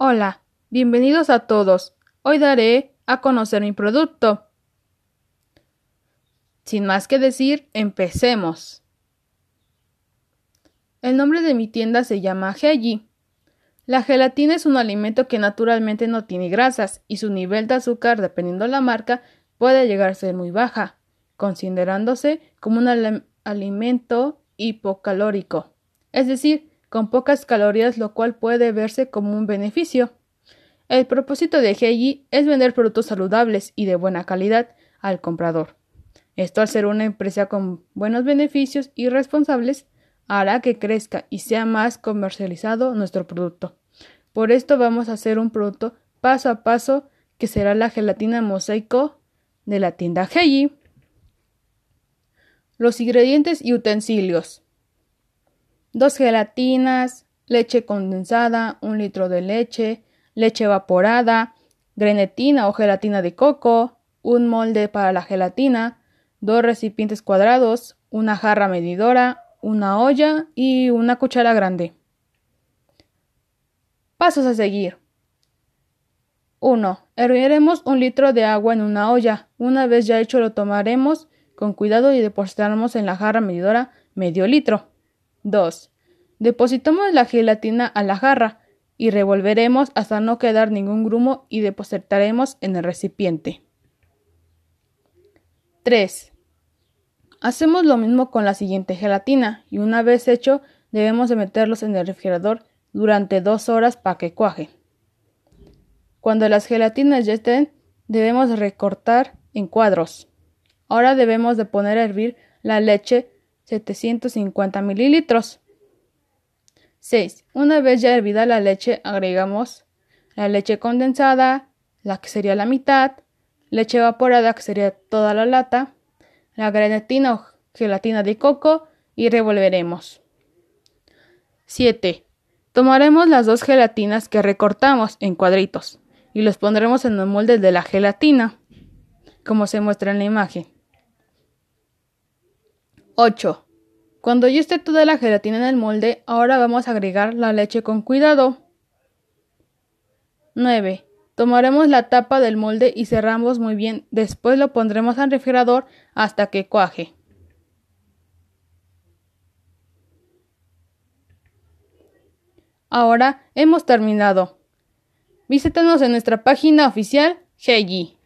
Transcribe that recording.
Hola, bienvenidos a todos. Hoy daré a conocer mi producto. Sin más que decir, empecemos. El nombre de mi tienda se llama Heji. La gelatina es un alimento que naturalmente no tiene grasas y su nivel de azúcar, dependiendo de la marca, puede llegar a ser muy baja, considerándose como un alimento hipocalórico, es decir, con pocas calorías, lo cual puede verse como un beneficio. El propósito de Heiji es vender productos saludables y de buena calidad al comprador. Esto al ser una empresa con buenos beneficios y responsables hará que crezca y sea más comercializado nuestro producto. Por esto vamos a hacer un producto paso a paso que será la gelatina mosaico de la tienda Heiji. Los ingredientes y utensilios dos gelatinas, leche condensada, un litro de leche, leche evaporada, grenetina o gelatina de coco, un molde para la gelatina, dos recipientes cuadrados, una jarra medidora, una olla y una cuchara grande. Pasos a seguir. 1. Herviremos un litro de agua en una olla. Una vez ya hecho lo tomaremos con cuidado y depositaremos en la jarra medidora medio litro. 2. Depositamos la gelatina a la jarra y revolveremos hasta no quedar ningún grumo y depositaremos en el recipiente. 3. Hacemos lo mismo con la siguiente gelatina y una vez hecho debemos de meterlos en el refrigerador durante dos horas para que cuaje. Cuando las gelatinas ya estén debemos recortar en cuadros. Ahora debemos de poner a hervir la leche 750 mililitros. 6. Una vez ya hervida la leche, agregamos la leche condensada, la que sería la mitad, leche evaporada, que sería toda la lata, la grenetina o gelatina de coco y revolveremos. 7. Tomaremos las dos gelatinas que recortamos en cuadritos y los pondremos en el molde de la gelatina, como se muestra en la imagen. 8. Cuando ya esté toda la gelatina en el molde, ahora vamos a agregar la leche con cuidado. 9. Tomaremos la tapa del molde y cerramos muy bien. Después lo pondremos al refrigerador hasta que cuaje. Ahora hemos terminado. Visítanos en nuestra página oficial Heiji.